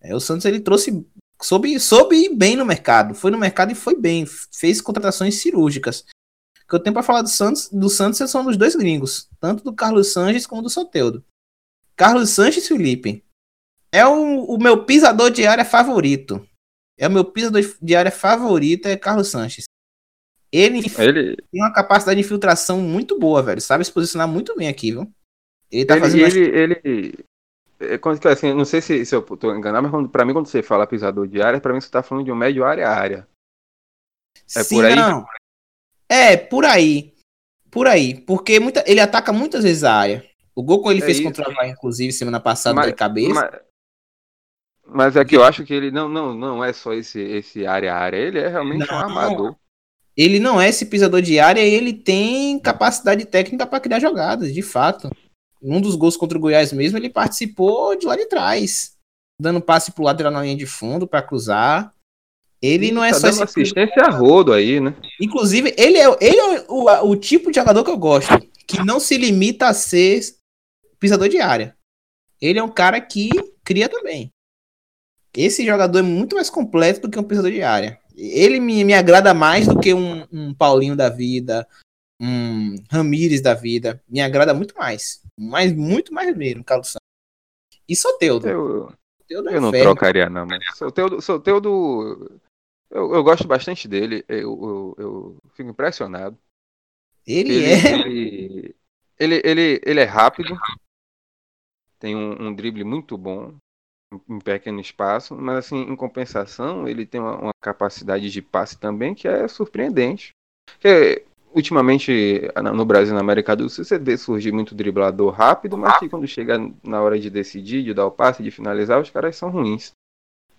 É, o Santos ele trouxe. Soube, soube bem no mercado. Foi no mercado e foi bem. Fez contratações cirúrgicas. O que eu tenho para falar do Santos, do Santos são dos dois gringos. Tanto do Carlos Sanches como do Soteudo. Carlos Sanches Felipe. É o, o meu pisador de área favorito. É o meu pisador de área favorito, é Carlos Sanches. Ele, ele, tem uma capacidade de infiltração muito boa, velho. Sabe se posicionar muito bem aqui, viu? Ele tá ele, fazendo. Ele, ele, é, quando, assim, não sei se, se eu tô enganado, mas quando, pra mim, quando você fala pisador de área, pra mim você tá falando de um médio área a área. É Sim, por aí? Não. É, por aí. Por aí. Porque muita, ele ataca muitas vezes a área. O gol que ele é fez isso. contra o Havaí, inclusive, semana passada, mas, de cabeça. Mas, mas é que eu acho que ele não, não, não é só esse, esse área a área. Ele é realmente não, um armador ele não é esse pisador de área, ele tem capacidade técnica para criar jogadas, de fato. Um dos gols contra o Goiás mesmo, ele participou de lá de trás, dando passe pro lateral na linha de fundo para cruzar. Ele não é tá só esse assistência a rodo aí, né? Inclusive, ele é, ele é o, o, o tipo de jogador que eu gosto, que não se limita a ser pisador de área. Ele é um cara que cria também. Esse jogador é muito mais completo do que um pisador de área ele me, me agrada mais do que um, um Paulinho da vida, um Ramires da vida. Me agrada muito mais. Mas muito mais mesmo, Carlos Santos. E Soteudo. Eu, Soteudo é eu não trocaria, não, mas Soteudo, Soteudo eu, eu gosto bastante dele. Eu, eu, eu fico impressionado. Ele, ele é. Ele, ele, ele, ele é rápido. Tem um, um drible muito bom em pequeno espaço, mas assim, em compensação, ele tem uma, uma capacidade de passe também que é surpreendente. Que, ultimamente, no Brasil e na América do Sul, você vê surgir muito driblador rápido, mas que quando chega na hora de decidir, de dar o passe, de finalizar, os caras são ruins.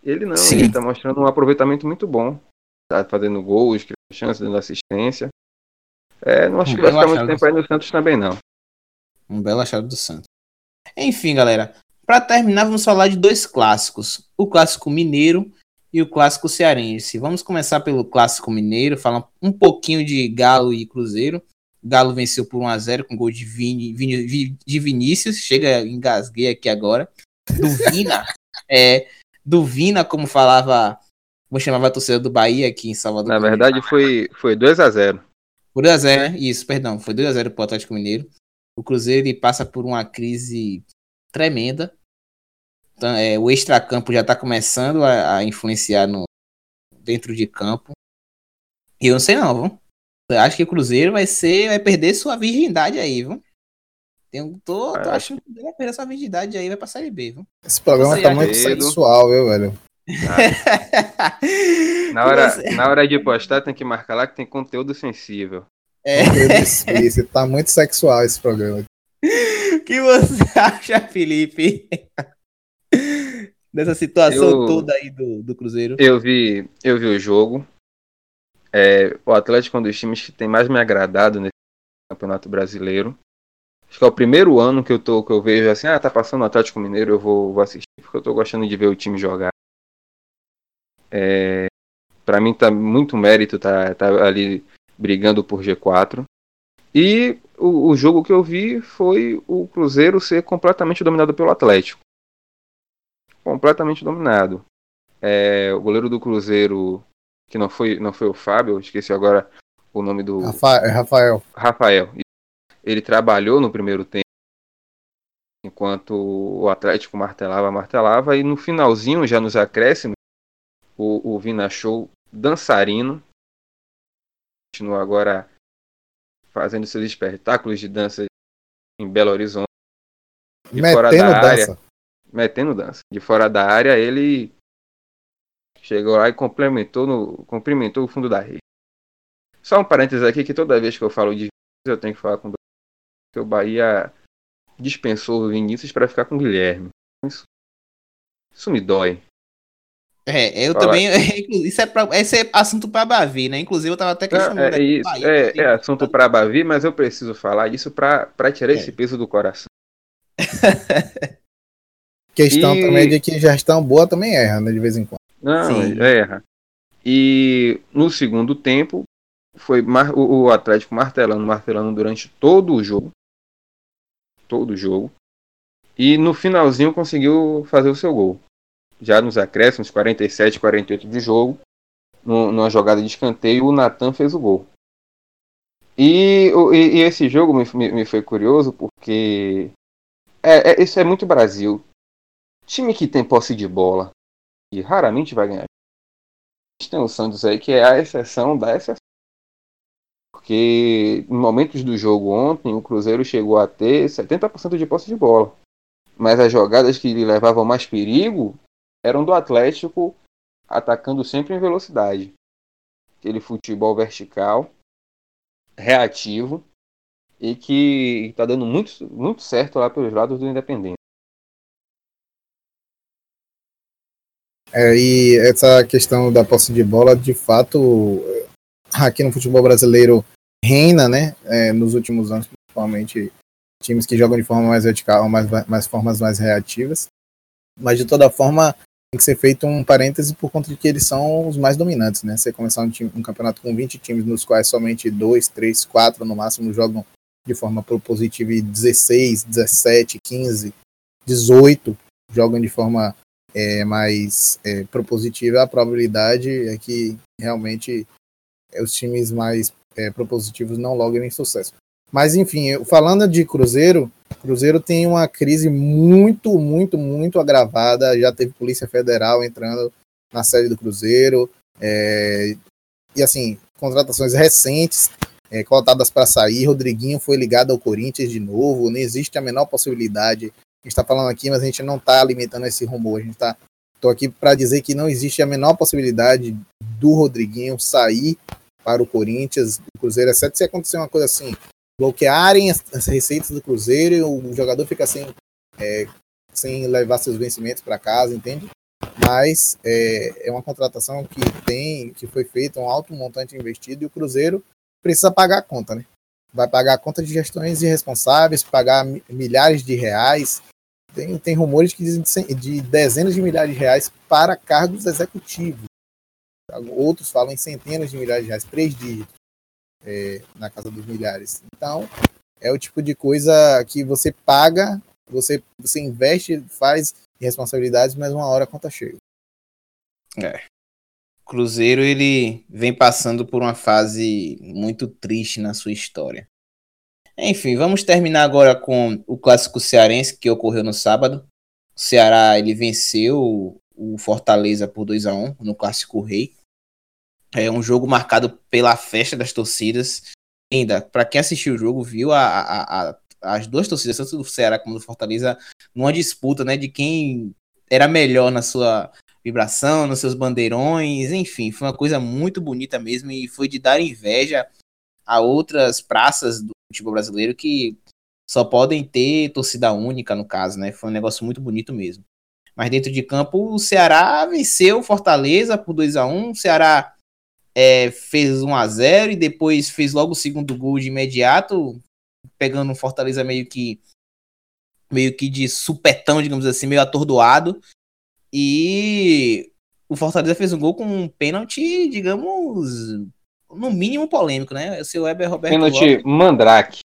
Ele não, Sim. ele tá mostrando um aproveitamento muito bom. Tá fazendo gols, criando chances, dando assistência. É, não acho um que vai ficar muito tempo aí no Santos também, não. Um belo achado do Santos. Enfim, galera, para terminar, vamos falar de dois clássicos. O clássico mineiro e o clássico cearense. Vamos começar pelo clássico mineiro, falar um pouquinho de Galo e Cruzeiro. Galo venceu por 1 a 0 com gol de, Vini, Vini, de Vinícius. Chega, engasguei aqui agora. Do Vina. é, do Vina, como falava, como chamava a torcida do Bahia aqui em Salvador. Na verdade, foi, foi 2 a 0 Foi 2 a 0 né? Isso, perdão. Foi 2 a 0 pro Atlético Mineiro. O Cruzeiro ele passa por uma crise tremenda. Então, é, o extracampo já está começando a, a, influenciar no, dentro de campo. E eu não sei não, viu? Eu acho que o Cruzeiro vai ser, vai perder sua virgindade aí, viu? Tem, tô, tô achando que ele vai perder sua virgindade aí, vai pra Série B, viu? Esse programa tá muito sexual, viu, velho? Ah. na, hora, na hora de postar, tem que marcar lá que tem conteúdo sensível. É. Conteúdo Tá muito sexual esse programa. O que você acha, Felipe? Dessa situação eu, toda aí do, do Cruzeiro. Eu vi, eu vi o jogo. É, o Atlético é um dos times que tem mais me agradado nesse Campeonato Brasileiro. Acho que é o primeiro ano que eu tô que eu vejo assim, ah, tá passando o Atlético Mineiro, eu vou, vou assistir, porque eu tô gostando de ver o time jogar. É, para mim tá muito mérito tá, tá ali brigando por G4. E o, o, jogo que eu vi foi o Cruzeiro ser completamente dominado pelo Atlético. Completamente dominado. É, o goleiro do Cruzeiro, que não foi, não foi o Fábio, esqueci agora o nome do. Rafael. Rafael. Rafael. Ele trabalhou no primeiro tempo, enquanto o Atlético martelava, martelava, e no finalzinho, já nos acréscimos, o, o Vina Show dançarino. Continua agora fazendo seus espetáculos de dança em Belo Horizonte. De metendo fora da dança. área. Metendo dança. De fora da área, ele chegou lá e complementou no, cumprimentou o fundo da rede. Só um parênteses aqui que toda vez que eu falo de eu tenho que falar com que o Bahia dispensou o Vinícius para ficar com o Guilherme. Isso, isso me dói. É, eu Fala. também. Isso é, pra, esse é assunto para Bavi, né? Inclusive, eu tava até questionando. É, é, isso, Bahia, é, é assunto para Bavi, mas eu preciso falar isso para tirar é. esse peso do coração. Questão e... também de que gestão boa também erra, né? De vez em quando. Não, Sim. erra. E no segundo tempo, foi mar... o Atlético martelando, martelando durante todo o jogo. Todo o jogo. E no finalzinho conseguiu fazer o seu gol já nos acréscimos, 47, 48 de jogo, numa jogada de escanteio, o Natan fez o gol. E, e, e esse jogo me, me, me, foi curioso porque é, é, isso é muito Brasil. Time que tem posse de bola e raramente vai ganhar. A gente tem o Santos aí que é a exceção da exceção. Porque em momentos do jogo ontem, o Cruzeiro chegou a ter 70% de posse de bola. Mas as jogadas que lhe levavam mais perigo eram do Atlético atacando sempre em velocidade. Aquele futebol vertical, reativo e que está dando muito, muito certo lá pelos lados do Independente. É, e essa questão da posse de bola, de fato, aqui no futebol brasileiro reina, né? É, nos últimos anos, principalmente times que jogam de forma mais vertical, mais, mais formas mais reativas. Mas de toda forma, tem que ser feito um parêntese por conta de que eles são os mais dominantes, né? Você começar um, time, um campeonato com 20 times, nos quais somente 2, 3, 4 no máximo jogam de forma propositiva e 16, 17, 15, 18 jogam de forma é, mais é, propositiva, a probabilidade é que realmente os times mais é, propositivos não logrem sucesso. Mas enfim, falando de Cruzeiro, Cruzeiro tem uma crise muito, muito, muito agravada. Já teve Polícia Federal entrando na sede do Cruzeiro. É, e assim, contratações recentes é, cotadas para sair. Rodriguinho foi ligado ao Corinthians de novo. Não existe a menor possibilidade. A gente está falando aqui, mas a gente não está alimentando esse rumor. A gente está. Estou aqui para dizer que não existe a menor possibilidade do Rodriguinho sair para o Corinthians, o Cruzeiro, exceto se acontecer uma coisa assim, bloquearem as, as receitas do Cruzeiro e o jogador fica sem, é, sem levar seus vencimentos para casa, entende? Mas é, é uma contratação que tem, que foi feita um alto montante investido e o Cruzeiro precisa pagar a conta, né? Vai pagar a conta de gestões irresponsáveis, pagar milhares de reais Tem, tem rumores que dizem de, de dezenas de milhares de reais para cargos executivos. Outros falam em centenas de milhares de reais, três dígitos, é, na casa dos milhares. Então, é o tipo de coisa que você paga, você, você investe, faz responsabilidades, mas uma hora a conta chega. É. Cruzeiro ele vem passando por uma fase muito triste na sua história. Enfim, vamos terminar agora com o clássico cearense que ocorreu no sábado. O Ceará ele venceu o Fortaleza por 2 a 1 no clássico Rei. É um jogo marcado pela festa das torcidas. Ainda, para quem assistiu o jogo, viu a, a, a, as duas torcidas, tanto do Ceará como do Fortaleza, numa disputa, né, de quem era melhor na sua vibração, nos seus bandeirões, enfim, foi uma coisa muito bonita mesmo e foi de dar inveja a outras praças do futebol brasileiro que só podem ter torcida única, no caso, né? Foi um negócio muito bonito mesmo. Mas dentro de campo, o Ceará venceu Fortaleza por 2 a 1 O Ceará é, fez 1 a 0 e depois fez logo o segundo gol de imediato, pegando o Fortaleza meio que meio que de supetão, digamos assim, meio atordoado. E o Fortaleza fez um gol com um pênalti, digamos, no mínimo polêmico, né? O seu Weber Roberto. Pênalti Lopes, Mandrake.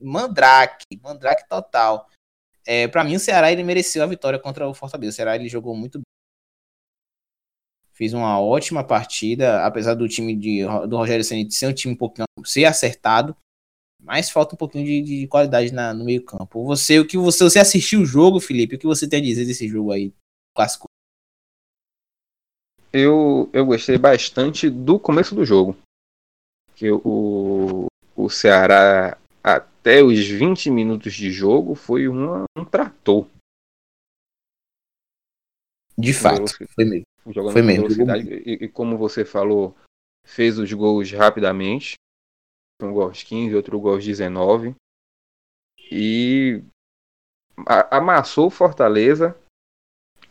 Mandrake, Mandrake total. É, para mim, o Ceará ele mereceu a vitória contra o Fortaleza. O Ceará ele jogou muito bem. Fez uma ótima partida, apesar do time de, do Rogério Ceni ser um time um pouquinho ser acertado, mas falta um pouquinho de, de qualidade na, no meio campo. Você, o que você, você assistiu o jogo, Felipe? O que você tem a dizer desse jogo aí? clássico? Eu, eu gostei bastante do começo do jogo. Que o, o Ceará, até os 20 minutos de jogo, foi uma, um trator. De fato, foi mesmo. Foi mesmo. E, e, como você falou, fez os gols rapidamente. Um gol aos 15, outro gol aos 19. E amassou Fortaleza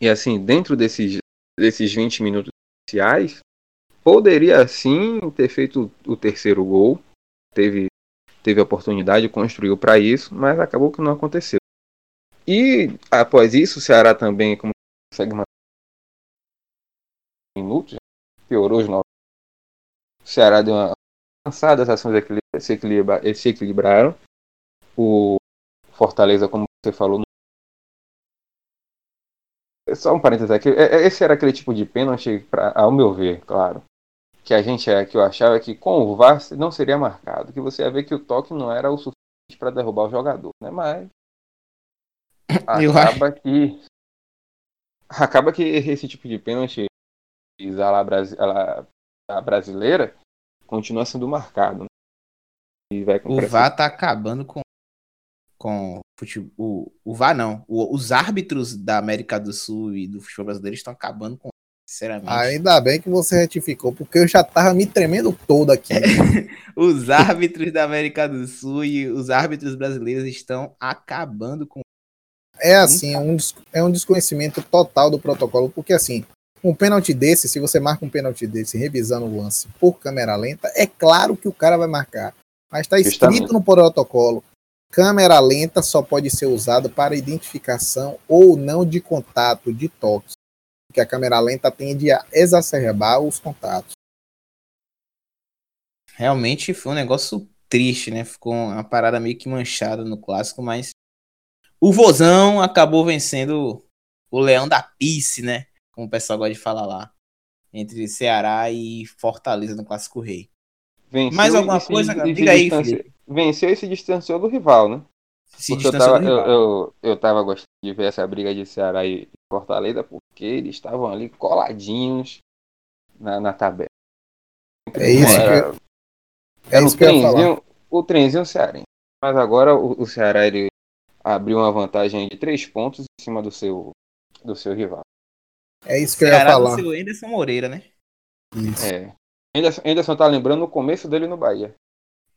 e assim, dentro desses, desses 20 minutos iniciais, poderia sim ter feito o terceiro gol. Teve, teve oportunidade, construiu para isso, mas acabou que não aconteceu. E após isso, o Ceará também consegue manter minutos, piorou os novos. O Ceará deu uma cansada, as ações se, equilibra, se equilibraram. O Fortaleza, como você falou, só um parênteses aqui. É, é, esse era aquele tipo de pênalti, pra, ao meu ver, claro. Que a gente é, que eu achava que com o VAR não seria marcado. Que você ia ver que o toque não era o suficiente para derrubar o jogador, né? Mas. Acaba que. Acaba que esse tipo de pênalti a brasileira continua sendo marcado. Né? E vai o VAR tá acabando com com o, o VAR não, o, os árbitros da América do Sul e do futebol brasileiro estão acabando com sinceramente. Ainda bem que você retificou, porque eu já tava me tremendo todo aqui. os árbitros da América do Sul e os árbitros brasileiros estão acabando com é assim, é um, é um desconhecimento total do protocolo, porque assim, um pênalti desse, se você marca um pênalti desse revisando o lance por câmera lenta, é claro que o cara vai marcar. Mas está escrito no protocolo Câmera lenta só pode ser usada para identificação ou não de contato de toques, porque a câmera lenta tende a exacerbar os contatos. Realmente foi um negócio triste, né? Ficou uma parada meio que manchada no clássico, mas o Vozão acabou vencendo o Leão da Pice, né? Como o pessoal gosta de falar lá. Entre Ceará e Fortaleza no Clássico Rei. Venceu Mais alguma coisa? Diga aí, venceu e se distanciou do rival, né? Se porque eu tava, eu, eu, eu tava gostando de ver essa briga de Ceará e Fortaleza, porque eles estavam ali coladinhos na, na tabela. É isso era, que, é era isso o trenzinho, o trenzinho cearense. Mas agora o, o Ceará ele abriu uma vantagem de três pontos em cima do seu, do seu rival. É isso que Ceará eu ia falar. Do seu Anderson Moreira, né? Isso. É. Anderson, Anderson tá lembrando o começo dele no Bahia.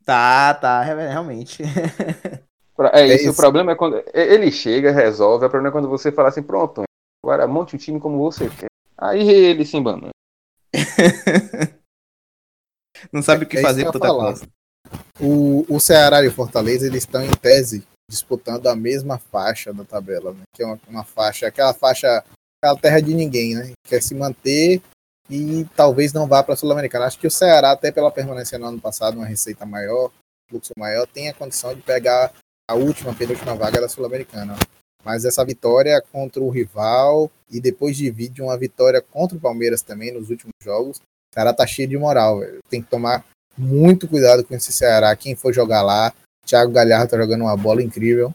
Tá, tá, realmente. É, é isso, o problema é quando ele chega, resolve, o problema é quando você fala assim, pronto, agora monte um time como você quer. Aí ele se embana. Não sabe o que é fazer com tanta coisa. O, o Ceará e o Fortaleza, eles estão em tese disputando a mesma faixa da tabela, né? que é uma, uma, faixa, aquela faixa, aquela terra de ninguém, né? Quer se manter e talvez não vá para a Sul-Americana. Acho que o Ceará, até pela permanência no ano passado, uma receita maior, fluxo maior, tem a condição de pegar a última, penúltima vaga da Sul-Americana. Mas essa vitória contra o rival e depois divide uma vitória contra o Palmeiras também nos últimos jogos, o cara tá cheio de moral, velho. Tem que tomar muito cuidado com esse Ceará. Quem for jogar lá, Thiago Galhardo tá jogando uma bola incrível.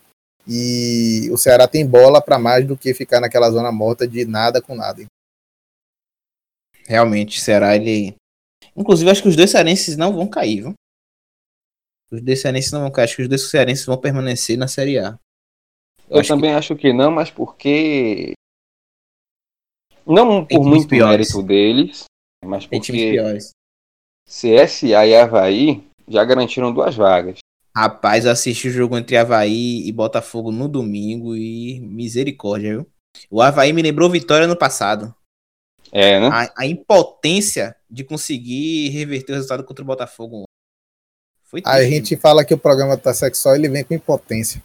E o Ceará tem bola para mais do que ficar naquela zona morta de nada com nada. Realmente, o Ceará, ele. Inclusive, acho que os dois cearenses não vão cair, viu? Os dois cearenses não vão cair. Acho que os dois cearenses vão permanecer na Série A. Eu, Eu também que... acho que não, mas porque. Não por muito piores. mérito deles, mas porque CSA e Havaí já garantiram duas vagas. Rapaz, eu assisti o jogo entre Havaí e Botafogo no domingo e misericórdia, viu? O Havaí me lembrou vitória no passado. É, né? A, a impotência de conseguir reverter o resultado contra o Botafogo. Foi Aí a gente fala que o programa tá sexual, ele vem com impotência.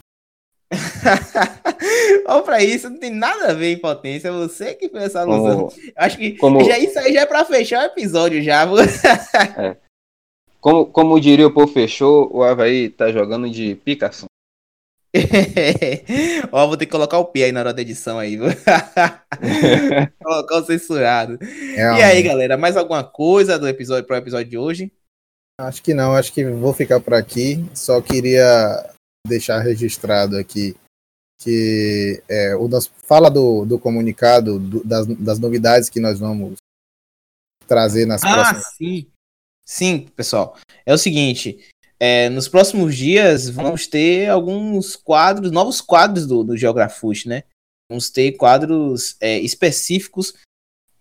Olha pra isso, não tem nada a ver impotência. É você que fez essa alusão. Como, Acho que como... já, isso aí já é pra fechar o episódio já. é. Como, como diria o povo fechou, o Havaí tá jogando de picação. Ó, vou ter que colocar o P aí na hora da edição aí. colocar o censurado. É, e aí, galera, mais alguma coisa do episódio para o episódio de hoje? Acho que não, acho que vou ficar por aqui. Só queria deixar registrado aqui que é, o fala do, do comunicado do, das, das novidades que nós vamos trazer nas ah, próximas. Sim. Sim, pessoal. É o seguinte. É, nos próximos dias vamos ter alguns quadros, novos quadros do, do Geografush, né? Vamos ter quadros é, específicos,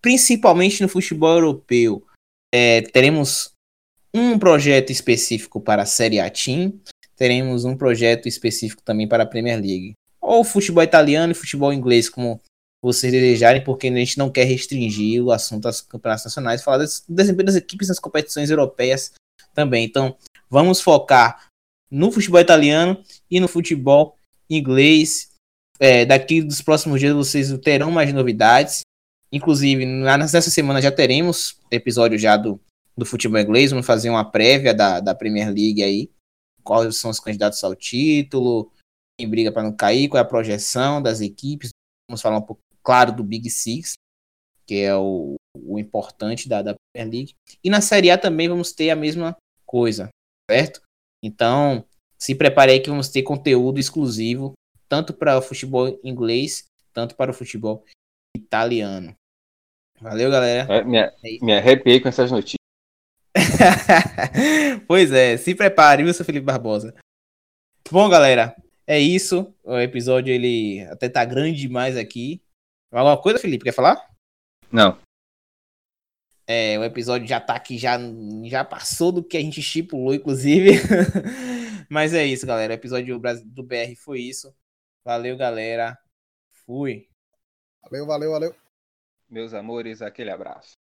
principalmente no futebol europeu. É, teremos um projeto específico para a Série A Team, teremos um projeto específico também para a Premier League. Ou futebol italiano e futebol inglês, como vocês desejarem, porque a gente não quer restringir o assunto aos campeonatos nacionais, falar do desempenho das equipes nas competições europeias também. Então, vamos focar no futebol italiano e no futebol inglês. É, daqui dos próximos dias vocês terão mais novidades. Inclusive, nessa semana já teremos episódio já do, do futebol inglês. Vamos fazer uma prévia da, da Premier League aí. Quais são os candidatos ao título, quem briga para não cair, qual é a projeção das equipes. Vamos falar um pouco claro, do Big Six, que é o, o importante da, da Premier League. E na Série A também vamos ter a mesma coisa, certo? Então, se prepare aí que vamos ter conteúdo exclusivo, tanto para o futebol inglês, tanto para o futebol italiano. Valeu, galera. É, me, é me arrepiei com essas notícias. pois é, se prepare, viu, seu Felipe Barbosa? Bom, galera, é isso. O episódio ele até tá grande demais aqui. Alguma coisa, Felipe? Quer falar? Não. É, o episódio já tá aqui, já, já passou do que a gente estipulou, inclusive. Mas é isso, galera. O episódio do BR foi isso. Valeu, galera. Fui. Valeu, valeu, valeu. Meus amores, aquele abraço.